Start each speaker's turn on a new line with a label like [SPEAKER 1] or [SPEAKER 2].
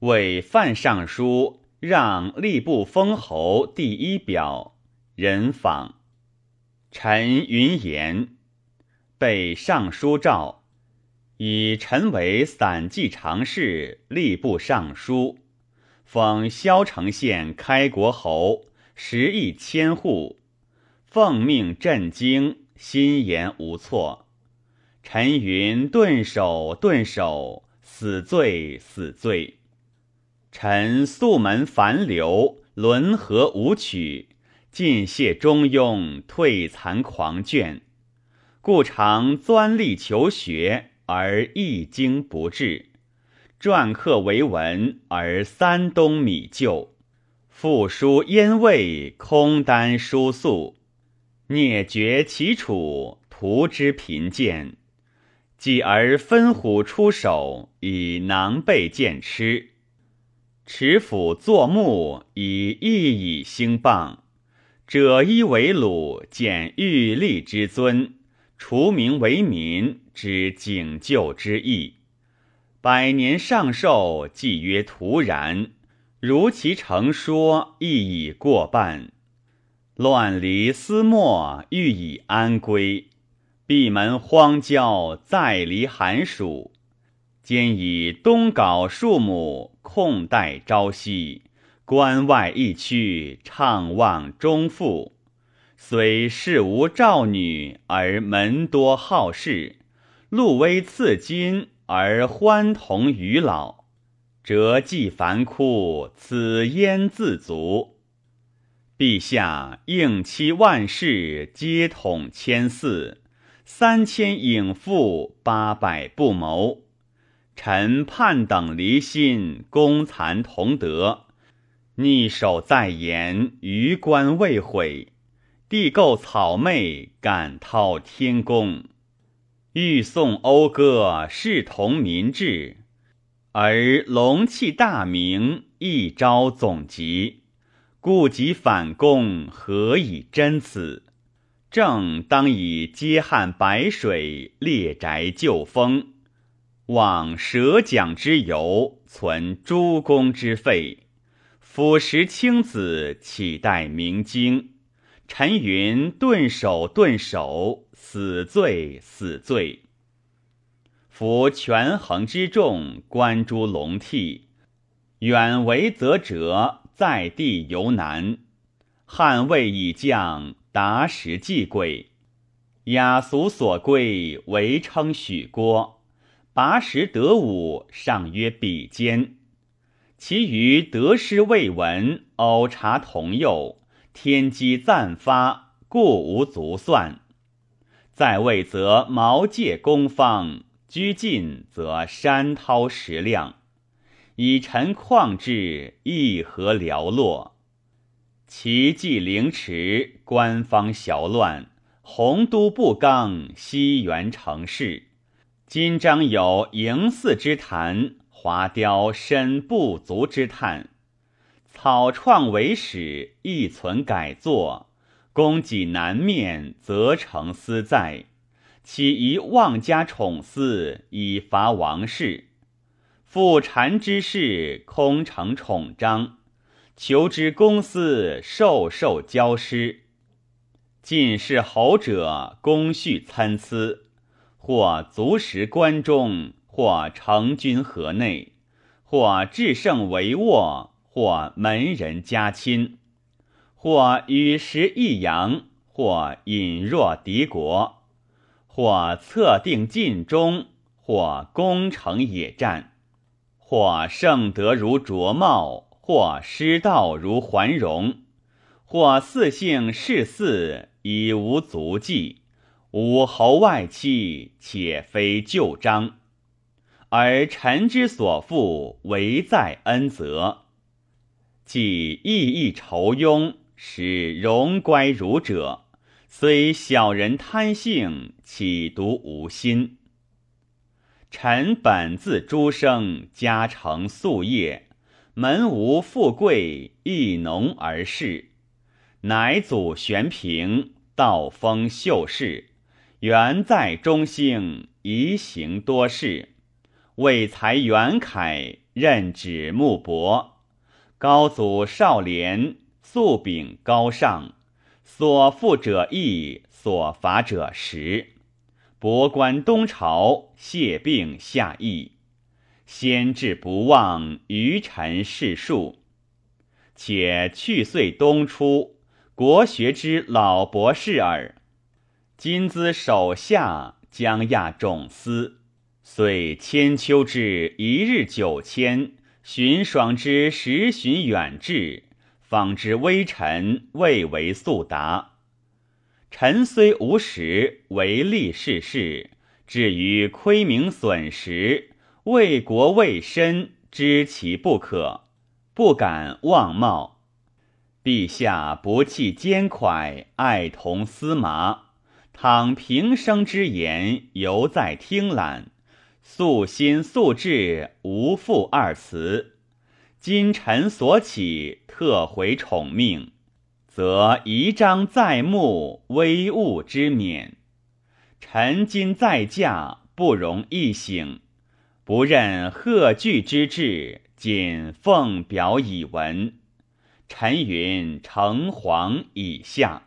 [SPEAKER 1] 为范尚书让吏部封侯第一表，人访。臣云言，被尚书召，以臣为散骑常侍、吏部尚书，封萧城县开国侯，食邑千户，奉命镇京，心言无错。陈云顿首，顿首，死罪，死罪。臣素门繁流，轮河舞曲，尽谢中庸，退残狂倦，故常钻历求学，而一经不至；篆刻为文，而三冬米旧。复书燕魏，空单书素，聂绝其楚，图之贫贱。继而分虎出手，以囊备剑吃。持斧作木，以一以兴谤；者衣为虏，见欲立之尊；除名为民，之警救之意。百年上寿，既曰徒然。如其成说，亦已过半。乱离思莫，欲以安归。闭门荒郊，再离寒暑。兼以东皋数亩，空待朝夕；关外一区，怅望终复。虽世无赵女，而门多好事；禄微赐金，而欢同于老。折寄凡枯，此焉自足？陛下应期万世，皆统千祀；三千影妇，八百不谋。臣盼等离心，公残同德，逆守在言，余官未悔。地构草昧，感滔天公。欲颂讴歌，视同民志，而龙气大明，一朝总集。故及反攻，何以真此？正当以接汉白水，列宅旧风。望舍奖之由，存诸公之废。辅食青子，岂待明经？陈云顿首，顿首，死罪，死罪。夫权衡之众，观诸龙替，远为则折，在地犹难。汉魏已降，达时既贵。雅俗所归，唯称许郭。拔时得武，上曰比肩；其余得失未闻，偶察同右，天机暂发，故无足算。在位则毛介公方，居近则山涛石亮。以臣旷志，亦何寥落？其迹凌迟，官方淆乱，洪都不刚，西元成事。今章有迎祀之谈，华雕身不足之叹。草创为始，亦存改作。公己难面，则成私在。岂宜妄加宠私，以伐王室？复禅之事，空成宠章。求之公私，授受交失。进士侯者，功序参差。或足食关中，或成军河内，或制胜帷幄，或门人家亲，或与食益阳，或隐若敌国，或测定尽忠，或攻城野战，或盛德如卓茂，或失道如桓荣，或四姓世嗣，已无足迹。武侯外戚，且非旧章，而臣之所负，唯在恩泽。既义义仇庸，使荣乖儒者，虽小人贪性，岂独无心？臣本自诸生，家成夙业，门无富贵，亦农而仕。乃祖玄平，道封秀士。元在中兴，宜行多事；为才元凯，任指木帛。高祖少廉，素秉高尚，所负者义，所罚者实。博观东朝，谢病下邑，先至不忘余臣世数。且去岁冬初，国学之老博士耳。今兹手下将亚众司，遂千秋之一日九千，寻爽之十旬远至，方知微臣未为速达。臣虽无实，唯利是事，至于亏名损实，为国为身，知其不可，不敢妄冒。陛下不弃奸蒯，爱同司麻。倘平生之言，犹在听览，素心素志，无负二辞。今臣所起，特回宠命。则仪章在目，微物之免。臣今在驾，不容一省，不任贺惧之志，仅奉表以闻。臣云：诚惶以下。